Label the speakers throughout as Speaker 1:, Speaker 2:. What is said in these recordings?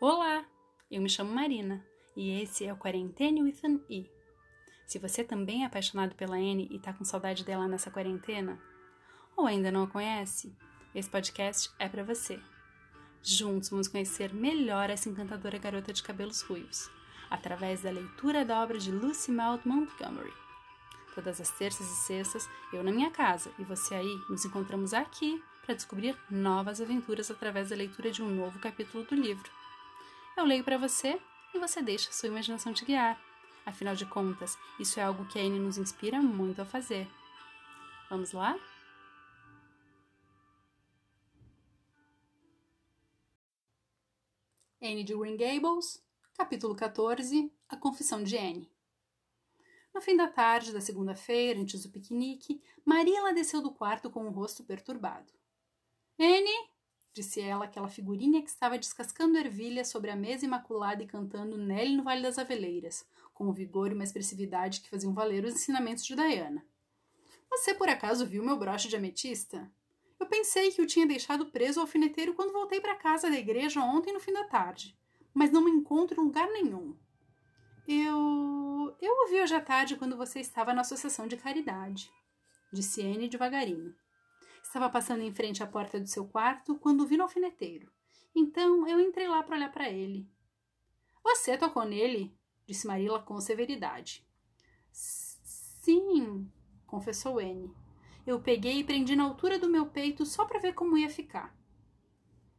Speaker 1: Olá, eu me chamo Marina e esse é o Quarentene with an E. Se você também é apaixonado pela Anne e tá com saudade dela nessa quarentena, ou ainda não a conhece, esse podcast é para você. Juntos vamos conhecer melhor essa encantadora garota de cabelos ruivos, através da leitura da obra de Lucy Maud Montgomery. Todas as terças e sextas, eu na minha casa e você aí, nos encontramos aqui para descobrir novas aventuras através da leitura de um novo capítulo do livro. Eu leio para você e você deixa a sua imaginação te guiar. Afinal de contas, isso é algo que a Anne nos inspira muito a fazer. Vamos lá? Anne de Green Gables, capítulo 14 A Confissão de Anne. No fim da tarde da segunda-feira, antes do piquenique, Marilla desceu do quarto com o rosto perturbado. Anne, disse ela aquela figurinha que estava descascando ervilha sobre a mesa imaculada e cantando Nelly no Vale das Aveleiras, com um vigor e uma expressividade que faziam valer os ensinamentos de Diana. Você por acaso viu meu broche de ametista? Eu pensei que o tinha deixado preso ao alfineteiro quando voltei para casa da igreja ontem no fim da tarde, mas não me encontro em lugar nenhum. Eu. Eu ouvi hoje à tarde quando você estava na associação de caridade, disse Anne devagarinho. Estava passando em frente à porta do seu quarto quando vi no alfineteiro. Então eu entrei lá para olhar para ele. Você tocou nele? disse Marilla com severidade. Sim, confessou Anne. Eu peguei e prendi na altura do meu peito só para ver como ia ficar.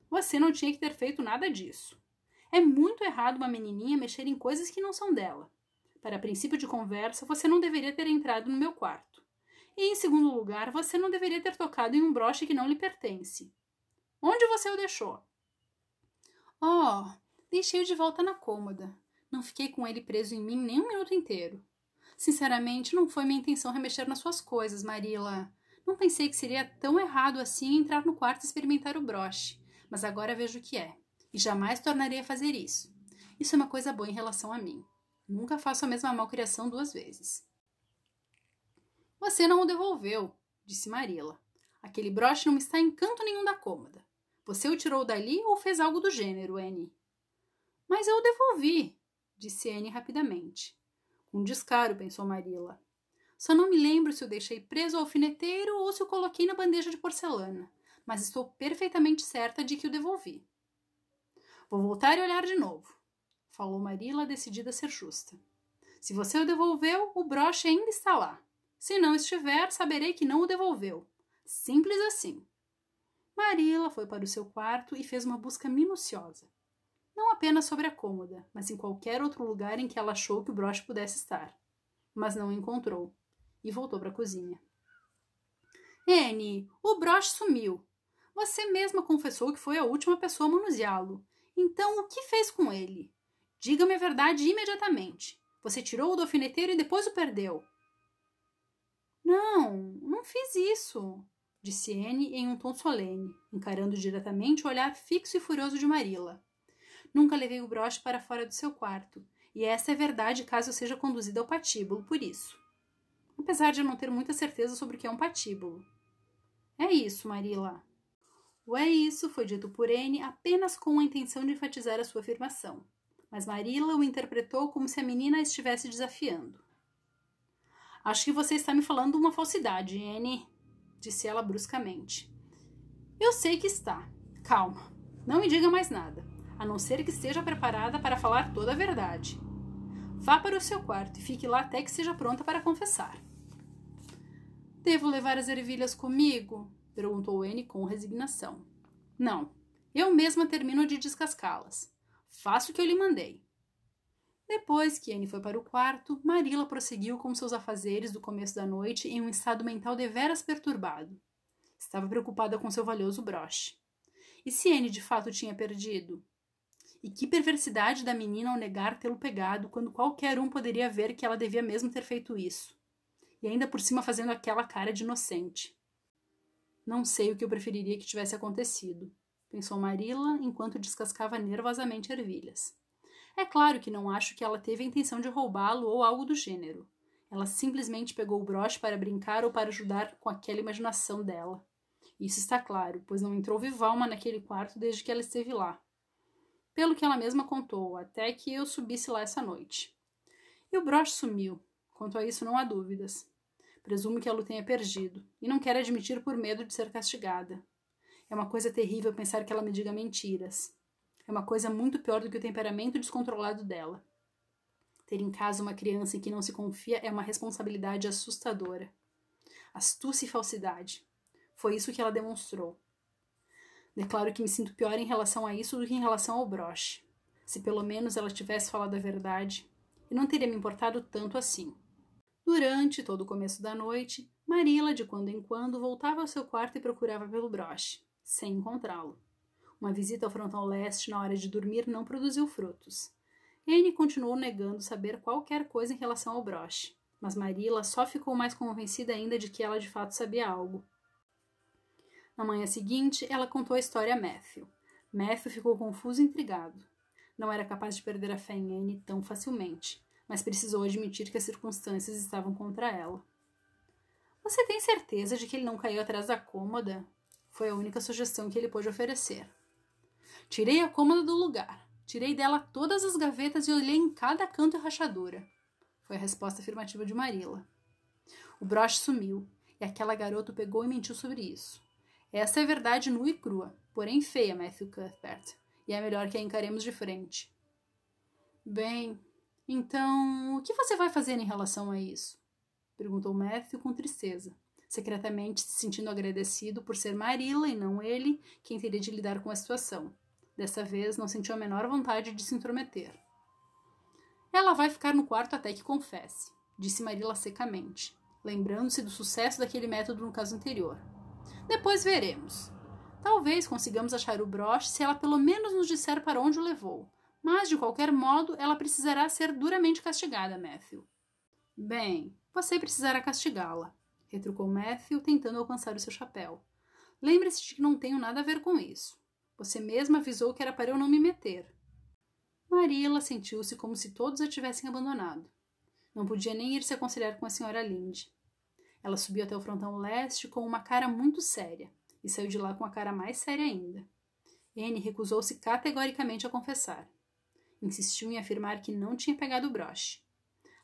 Speaker 1: Você não tinha que ter feito nada disso. É muito errado uma menininha mexer em coisas que não são dela. Para princípio de conversa, você não deveria ter entrado no meu quarto. E, em segundo lugar, você não deveria ter tocado em um broche que não lhe pertence. Onde você o deixou? Oh, deixei-o de volta na cômoda. Não fiquei com ele preso em mim nem um minuto inteiro. Sinceramente, não foi minha intenção remexer nas suas coisas, Marila. Não pensei que seria tão errado assim entrar no quarto e experimentar o broche, mas agora vejo que é, e jamais tornarei a fazer isso. Isso é uma coisa boa em relação a mim. Nunca faço a mesma malcriação duas vezes. Você não o devolveu, disse Marila. Aquele broche não está em canto nenhum da cômoda. Você o tirou dali ou fez algo do gênero, Anne? Mas eu o devolvi, disse Anne rapidamente. Com descaro, pensou Marilla. Só não me lembro se o deixei preso ao alfineteiro ou se o coloquei na bandeja de porcelana, mas estou perfeitamente certa de que o devolvi. Vou voltar e olhar de novo, falou Marilla, decidida a ser justa. Se você o devolveu, o broche ainda está lá. Se não estiver, saberei que não o devolveu. Simples assim. Marilla foi para o seu quarto e fez uma busca minuciosa. Não apenas sobre a cômoda, mas em qualquer outro lugar em que ela achou que o broche pudesse estar. Mas não o encontrou e voltou para a cozinha. Anne, o broche sumiu. Você mesma confessou que foi a última pessoa a manuseá-lo. Então, o que fez com ele? Diga-me a verdade imediatamente. Você tirou-o do alfineteiro e depois o perdeu. Não, não fiz isso, disse Anne em um tom solene, encarando diretamente o olhar fixo e furioso de Marilla. Nunca levei o broche para fora do seu quarto, e essa é verdade caso eu seja conduzida ao patíbulo por isso. Apesar de eu não ter muita certeza sobre o que é um patíbulo. É isso, Marilla. O é isso foi dito por N apenas com a intenção de enfatizar a sua afirmação, mas Marilla o interpretou como se a menina a estivesse desafiando. Acho que você está me falando uma falsidade, N, disse ela bruscamente. Eu sei que está. Calma. Não me diga mais nada a não ser que esteja preparada para falar toda a verdade. Vá para o seu quarto e fique lá até que seja pronta para confessar. Devo levar as ervilhas comigo? perguntou Anne com resignação. Não, eu mesma termino de descascá-las. Faço o que eu lhe mandei. Depois que Anne foi para o quarto, Marilla prosseguiu com seus afazeres do começo da noite em um estado mental deveras perturbado. Estava preocupada com seu valioso broche. E se Anne de fato tinha perdido? E que perversidade da menina ao negar tê-lo pegado, quando qualquer um poderia ver que ela devia mesmo ter feito isso. E ainda por cima fazendo aquela cara de inocente. Não sei o que eu preferiria que tivesse acontecido, pensou Marilla enquanto descascava nervosamente ervilhas. É claro que não acho que ela teve a intenção de roubá-lo ou algo do gênero. Ela simplesmente pegou o broche para brincar ou para ajudar com aquela imaginação dela. Isso está claro, pois não entrou viva alma naquele quarto desde que ela esteve lá. pelo que ela mesma contou, até que eu subisse lá essa noite. E o broche sumiu. Quanto a isso, não há dúvidas. Presumo que ela o tenha perdido, e não quero admitir por medo de ser castigada. É uma coisa terrível pensar que ela me diga mentiras. É uma coisa muito pior do que o temperamento descontrolado dela. Ter em casa uma criança em que não se confia é uma responsabilidade assustadora. Astúcia e falsidade. Foi isso que ela demonstrou. Declaro que me sinto pior em relação a isso do que em relação ao broche. Se pelo menos ela tivesse falado a verdade, eu não teria me importado tanto assim. Durante todo o começo da noite, Marila, de quando em quando, voltava ao seu quarto e procurava pelo broche, sem encontrá-lo. Uma visita ao frontal leste na hora de dormir não produziu frutos. Anne continuou negando saber qualquer coisa em relação ao broche, mas Marilla só ficou mais convencida ainda de que ela de fato sabia algo. Na manhã seguinte, ela contou a história a Matthew. Matthew ficou confuso e intrigado. Não era capaz de perder a fé em Anne tão facilmente, mas precisou admitir que as circunstâncias estavam contra ela. Você tem certeza de que ele não caiu atrás da cômoda? Foi a única sugestão que ele pôde oferecer. Tirei a cômoda do lugar. Tirei dela todas as gavetas e olhei em cada canto e rachadura. Foi a resposta afirmativa de Marilla. O broche sumiu, e aquela garota pegou e mentiu sobre isso. Essa é a verdade nua e crua, porém feia, Matthew Cuthbert, e é melhor que a encaremos de frente. Bem, então, o que você vai fazer em relação a isso? Perguntou Matthew com tristeza, secretamente se sentindo agradecido por ser Marilla e não ele quem teria de lidar com a situação. Dessa vez, não sentiu a menor vontade de se intrometer. Ela vai ficar no quarto até que confesse, disse Marilla secamente, lembrando-se do sucesso daquele método no caso anterior. Depois veremos. Talvez consigamos achar o broche se ela pelo menos nos disser para onde o levou. Mas, de qualquer modo, ela precisará ser duramente castigada, Matthew. Bem, você precisará castigá-la, retrucou Matthew, tentando alcançar o seu chapéu. Lembre-se de que não tenho nada a ver com isso. Você mesma avisou que era para eu não me meter. Marilla sentiu-se como se todos a tivessem abandonado. Não podia nem ir se aconselhar com a senhora Linde. Ela subiu até o frontão leste com uma cara muito séria e saiu de lá com a cara mais séria ainda. Anne recusou-se categoricamente a confessar. Insistiu em afirmar que não tinha pegado o broche.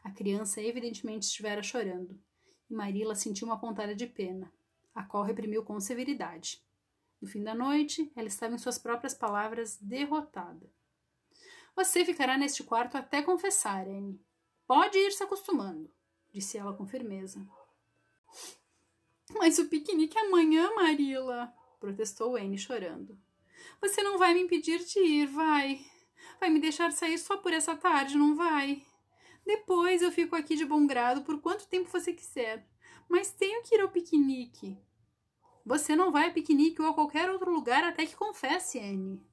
Speaker 1: A criança evidentemente estivera chorando, e Marilla sentiu uma pontada de pena, a qual reprimiu com severidade. No fim da noite, ela estava em suas próprias palavras derrotada. Você ficará neste quarto até confessar, Anne. Pode ir se acostumando, disse ela com firmeza. Mas o piquenique é amanhã, Marila, protestou Anne chorando. Você não vai me impedir de ir, vai. Vai me deixar sair só por essa tarde, não vai? Depois eu fico aqui de bom grado por quanto tempo você quiser. Mas tenho que ir ao piquenique. Você não vai a piquenique ou a qualquer outro lugar até que confesse, Anne.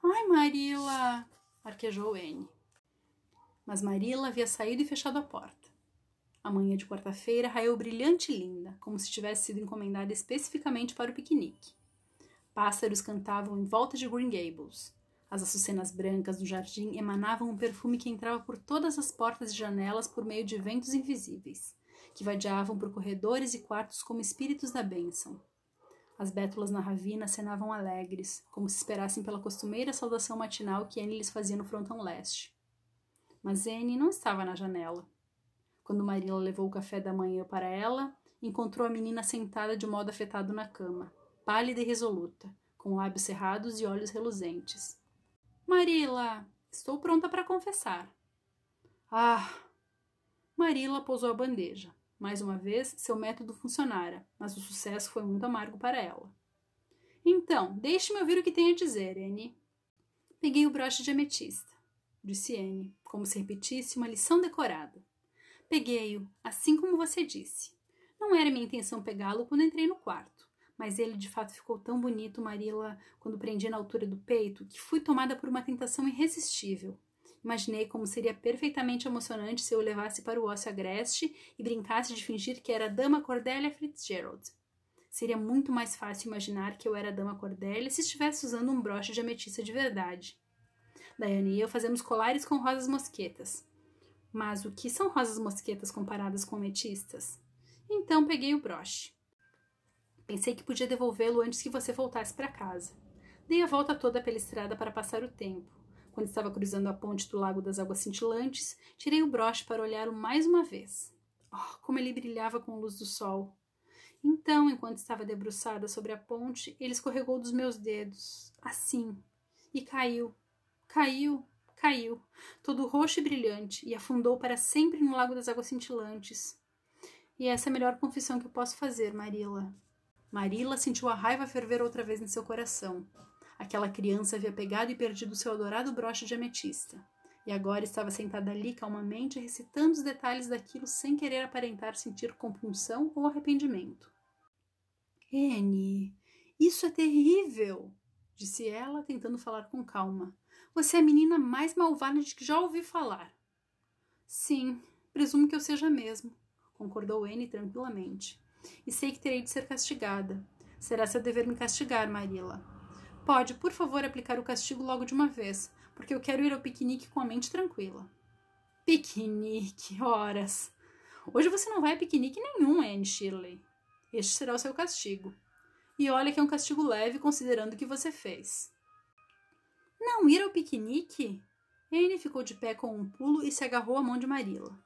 Speaker 1: Ai, Marila, arquejou Anne. Mas Marila havia saído e fechado a porta. A manhã de quarta-feira raiou brilhante e linda, como se tivesse sido encomendada especificamente para o piquenique. Pássaros cantavam em volta de Green Gables. As açucenas brancas do jardim emanavam um perfume que entrava por todas as portas e janelas por meio de ventos invisíveis, que vadiavam por corredores e quartos como espíritos da bênção. As bétulas na ravina acenavam alegres, como se esperassem pela costumeira saudação matinal que Anne lhes fazia no frontão leste. Mas Anne não estava na janela. Quando Marila levou o café da manhã para ela, encontrou a menina sentada de modo afetado na cama, pálida e resoluta, com lábios cerrados e olhos reluzentes. Marila, estou pronta para confessar. Ah! Marila pousou a bandeja. Mais uma vez, seu método funcionara, mas o sucesso foi muito amargo para ela. Então, deixe-me ouvir o que tem a dizer, Anne. Peguei o broche de ametista, disse Anne, como se repetisse uma lição decorada. Peguei-o, assim como você disse. Não era minha intenção pegá-lo quando entrei no quarto, mas ele de fato ficou tão bonito, Marila, quando prendi na altura do peito, que fui tomada por uma tentação irresistível. Imaginei como seria perfeitamente emocionante se eu o levasse para o ócio agreste e brincasse de fingir que era a dama Cordélia Fitzgerald. Seria muito mais fácil imaginar que eu era a dama Cordélia se estivesse usando um broche de ametista de verdade. Diane e eu fazemos colares com rosas mosquetas. Mas o que são rosas mosquetas comparadas com ametistas? Então peguei o broche. Pensei que podia devolvê-lo antes que você voltasse para casa. Dei a volta toda pela estrada para passar o tempo. Quando estava cruzando a ponte do Lago das Águas Cintilantes, tirei o broche para olhá-lo mais uma vez. Oh, como ele brilhava com a luz do sol! Então, enquanto estava debruçada sobre a ponte, ele escorregou dos meus dedos, assim, e caiu, caiu, caiu, todo roxo e brilhante, e afundou para sempre no Lago das Águas Cintilantes. E essa é a melhor confissão que eu posso fazer, Marila. Marila sentiu a raiva ferver outra vez em seu coração. Aquela criança havia pegado e perdido seu adorado broche de ametista. E agora estava sentada ali calmamente, recitando os detalhes daquilo sem querer aparentar sentir compunção ou arrependimento. Anne, isso é terrível, disse ela, tentando falar com calma. Você é a menina mais malvada de que já ouvi falar. Sim, presumo que eu seja mesmo, concordou Anne tranquilamente. E sei que terei de ser castigada. Será seu dever me castigar, Marilla. Pode, por favor, aplicar o castigo logo de uma vez, porque eu quero ir ao piquenique com a mente tranquila. Piquenique, horas. Hoje você não vai a piquenique nenhum, Anne Shirley. Este será o seu castigo. E olha que é um castigo leve considerando o que você fez. Não ir ao piquenique? Anne ficou de pé com um pulo e se agarrou à mão de Marilla.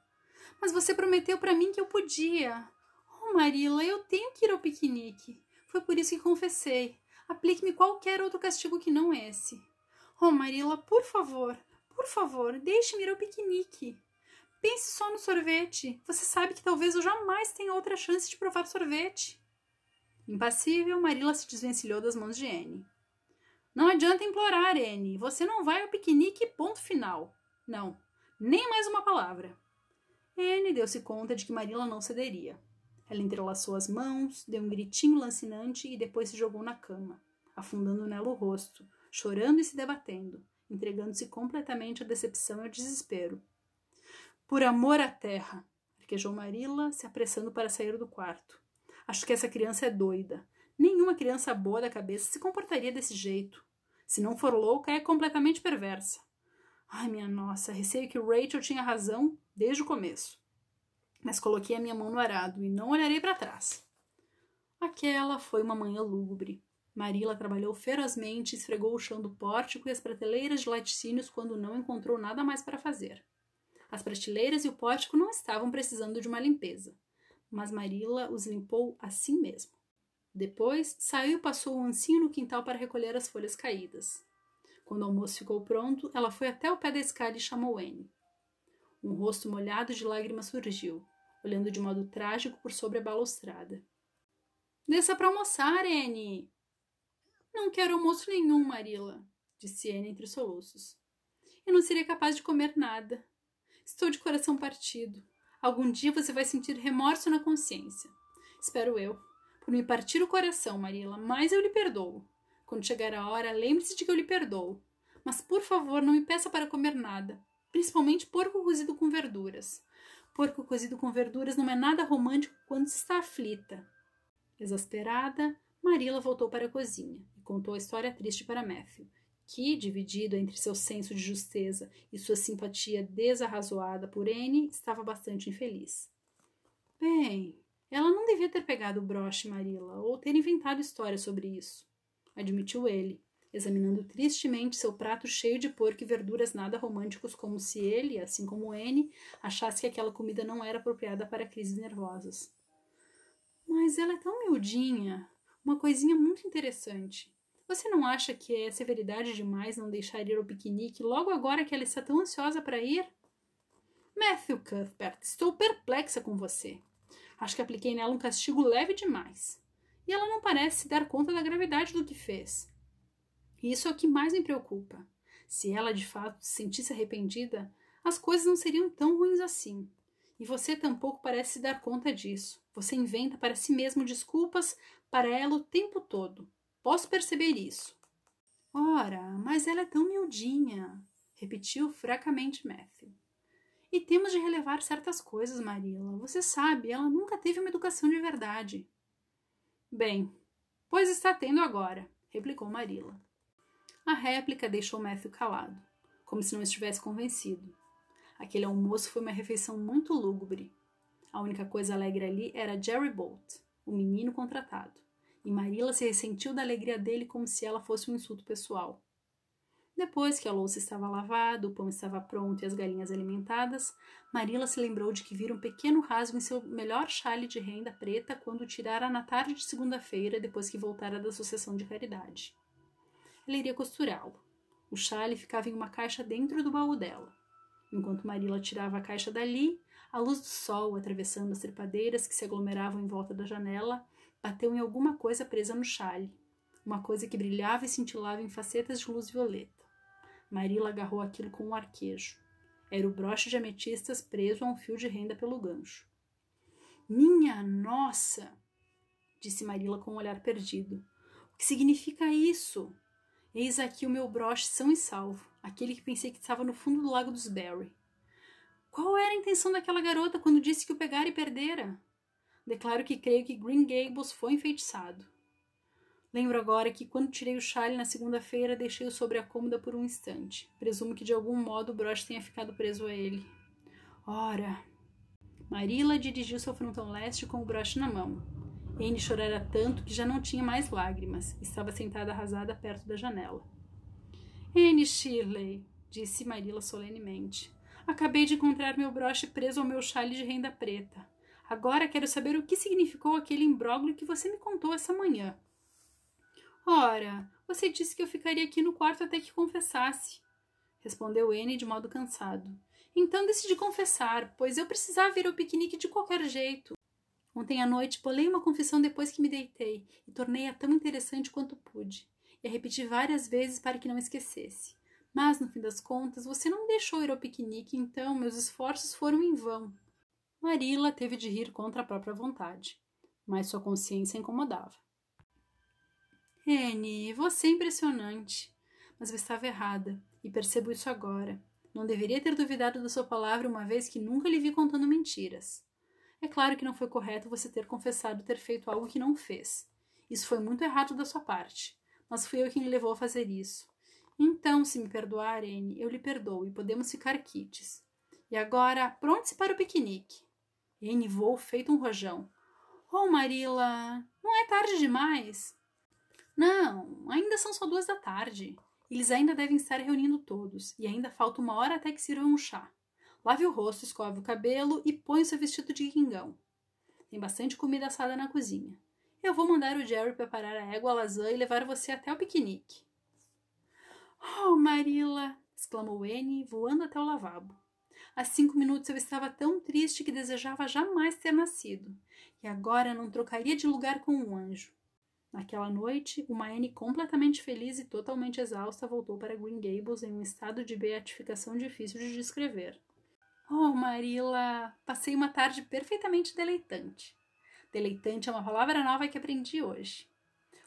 Speaker 1: Mas você prometeu para mim que eu podia. Oh, Marilla, eu tenho que ir ao piquenique. Foi por isso que confessei. Aplique-me qualquer outro castigo que não esse. Oh, Marilla, por favor, por favor, deixe-me ir ao piquenique. Pense só no sorvete. Você sabe que talvez eu jamais tenha outra chance de provar sorvete. Impassível, Marilla se desvencilhou das mãos de Anne. Não adianta implorar, Anne. Você não vai ao piquenique, ponto final. Não, nem mais uma palavra. Anne deu-se conta de que Marilla não cederia. Ela entrelaçou as mãos, deu um gritinho lancinante e depois se jogou na cama, afundando nela o rosto, chorando e se debatendo, entregando-se completamente à decepção e ao desespero. Por amor à terra! arquejou Marilla, se apressando para sair do quarto. Acho que essa criança é doida. Nenhuma criança boa da cabeça se comportaria desse jeito. Se não for louca, é completamente perversa. Ai, minha nossa, receio que Rachel tinha razão desde o começo. Mas coloquei a minha mão no arado e não olharei para trás. Aquela foi uma manhã lúgubre. Marila trabalhou ferozmente, esfregou o chão do pórtico e as prateleiras de laticínios quando não encontrou nada mais para fazer. As prateleiras e o pórtico não estavam precisando de uma limpeza, mas Marila os limpou assim mesmo. Depois, saiu e passou um ancinho no quintal para recolher as folhas caídas. Quando o almoço ficou pronto, ela foi até o pé da escada e chamou Anne. Um rosto molhado de lágrimas surgiu, olhando de modo trágico por sobre a balustrada. Desça para almoçar, Anne! Não quero almoço nenhum, Marila, disse Anne entre soluços. Eu não seria capaz de comer nada. Estou de coração partido. Algum dia você vai sentir remorso na consciência. Espero eu por me partir o coração, Marila, mas eu lhe perdoo. Quando chegar a hora, lembre-se de que eu lhe perdoo. Mas, por favor, não me peça para comer nada, principalmente porco cozido com verduras. Porco cozido com verduras não é nada romântico quando se está aflita. Exasperada, Marila voltou para a cozinha e contou a história triste para Matthew, que, dividido entre seu senso de justeza e sua simpatia desarrazoada por Anne, estava bastante infeliz. Bem, ela não devia ter pegado o broche, Marilla, ou ter inventado história sobre isso, admitiu ele, examinando tristemente seu prato cheio de porco e verduras nada românticos, como se ele, assim como Anne, achasse que aquela comida não era apropriada para crises nervosas. Mas ela é tão miudinha, uma coisinha muito interessante. Você não acha que é severidade demais não deixar ir ao piquenique logo agora que ela está tão ansiosa para ir? Matthew Cuthbert, estou perplexa com você. Acho que apliquei nela um castigo leve demais. E ela não parece se dar conta da gravidade do que fez. E isso é o que mais me preocupa. Se ela de fato se sentisse arrependida, as coisas não seriam tão ruins assim. E você tampouco parece se dar conta disso. Você inventa para si mesmo desculpas para ela o tempo todo. Posso perceber isso. Ora, mas ela é tão miudinha, repetiu fracamente Matthew. E temos de relevar certas coisas, Marilla. Você sabe, ela nunca teve uma educação de verdade. Bem, pois está tendo agora, replicou Marilla. A réplica deixou Matthew calado, como se não estivesse convencido. Aquele almoço foi uma refeição muito lúgubre. A única coisa alegre ali era Jerry Bolt, o menino contratado, e Marilla se ressentiu da alegria dele como se ela fosse um insulto pessoal. Depois que a louça estava lavada, o pão estava pronto e as galinhas alimentadas, Marilla se lembrou de que vira um pequeno rasgo em seu melhor chale de renda preta quando o tirara na tarde de segunda-feira, depois que voltara da associação de caridade. Ela iria costurá-lo. O chale ficava em uma caixa dentro do baú dela. Enquanto Marilla tirava a caixa dali, a luz do sol, atravessando as trepadeiras que se aglomeravam em volta da janela, bateu em alguma coisa presa no chale, uma coisa que brilhava e cintilava em facetas de luz violeta. Marila agarrou aquilo com um arquejo. Era o broche de ametistas preso a um fio de renda pelo gancho. Minha nossa! disse Marila com um olhar perdido. O que significa isso? Eis aqui o meu broche são e salvo, aquele que pensei que estava no fundo do lago dos Barry. Qual era a intenção daquela garota quando disse que o pegara e perdera? Declaro que creio que Green Gables foi enfeitiçado. Lembro agora que quando tirei o chale na segunda-feira, deixei-o sobre a cômoda por um instante. Presumo que de algum modo o broche tenha ficado preso a ele. Ora! Marilla dirigiu-se ao frontão leste com o broche na mão. Anne chorara tanto que já não tinha mais lágrimas. Estava sentada arrasada perto da janela. Anne Shirley, disse Marilla solenemente. Acabei de encontrar meu broche preso ao meu chale de renda preta. Agora quero saber o que significou aquele imbróglio que você me contou essa manhã. Ora, você disse que eu ficaria aqui no quarto até que confessasse, respondeu Anne de modo cansado. Então decidi confessar, pois eu precisava ir ao piquenique de qualquer jeito. Ontem à noite bolei uma confissão depois que me deitei e tornei-a tão interessante quanto pude. E a repeti várias vezes para que não esquecesse. Mas, no fim das contas, você não deixou ir ao piquenique, então meus esforços foram em vão. Marilla teve de rir contra a própria vontade, mas sua consciência incomodava. Anne, você é impressionante. Mas eu estava errada, e percebo isso agora. Não deveria ter duvidado da sua palavra uma vez que nunca lhe vi contando mentiras. É claro que não foi correto você ter confessado ter feito algo que não fez. Isso foi muito errado da sua parte, mas fui eu quem lhe levou a fazer isso. Então, se me perdoar, Anne, eu lhe perdoo e podemos ficar quites. E agora, pronte-se para o piquenique. Anne voou feito um rojão. Oh, Marilla, não é tarde demais? Não, ainda são só duas da tarde. Eles ainda devem estar reunindo todos, e ainda falta uma hora até que sirvam um chá. Lave o rosto, escove o cabelo e põe o seu vestido de guingão. Tem bastante comida assada na cozinha. Eu vou mandar o Jerry preparar a égua lasanha e levar você até o piquenique. Oh, Marilla! exclamou Anne, voando até o lavabo. Há cinco minutos eu estava tão triste que desejava jamais ter nascido, e agora não trocaria de lugar com um anjo. Naquela noite, uma Anne completamente feliz e totalmente exausta voltou para Green Gables em um estado de beatificação difícil de descrever. Oh, Marilla! Passei uma tarde perfeitamente deleitante. Deleitante é uma palavra nova que aprendi hoje.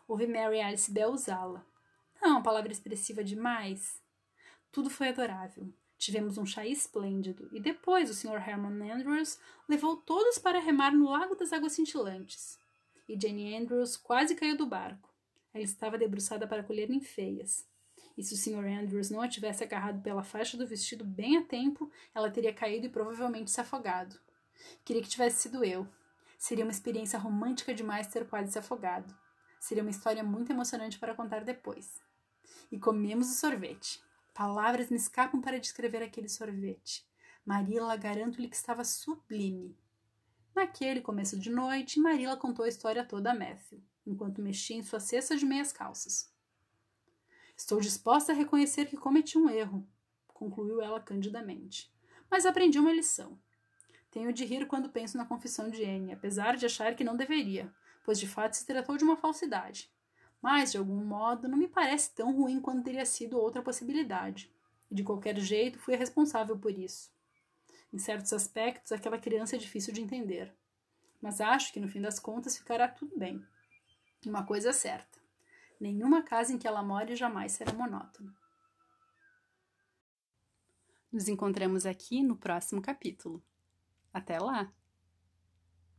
Speaker 1: Ouvi Mary Alice Bell usá-la. Não é uma palavra expressiva demais? Tudo foi adorável. Tivemos um chá esplêndido e depois o Sr. Herman Andrews levou todos para remar no Lago das Águas Cintilantes e Jenny Andrews quase caiu do barco. Ela estava debruçada para colher ninféias. E se o Sr. Andrews não a tivesse agarrado pela faixa do vestido bem a tempo, ela teria caído e provavelmente se afogado. Queria que tivesse sido eu. Seria uma experiência romântica demais ter quase se afogado. Seria uma história muito emocionante para contar depois. E comemos o sorvete. Palavras me escapam para descrever aquele sorvete. Marilla garanto-lhe que estava sublime. Naquele começo de noite, Marilla contou a história toda a Matthew, enquanto mexia em sua cesta de meias calças. Estou disposta a reconhecer que cometi um erro, concluiu ela candidamente. Mas aprendi uma lição. Tenho de rir quando penso na confissão de Anne, apesar de achar que não deveria, pois de fato se tratou de uma falsidade. Mas, de algum modo, não me parece tão ruim quanto teria sido outra possibilidade. E de qualquer jeito, fui a responsável por isso. Em certos aspectos, aquela criança é difícil de entender. Mas acho que no fim das contas ficará tudo bem. Uma coisa é certa: nenhuma casa em que ela more jamais será monótona. Nos encontramos aqui no próximo capítulo. Até lá!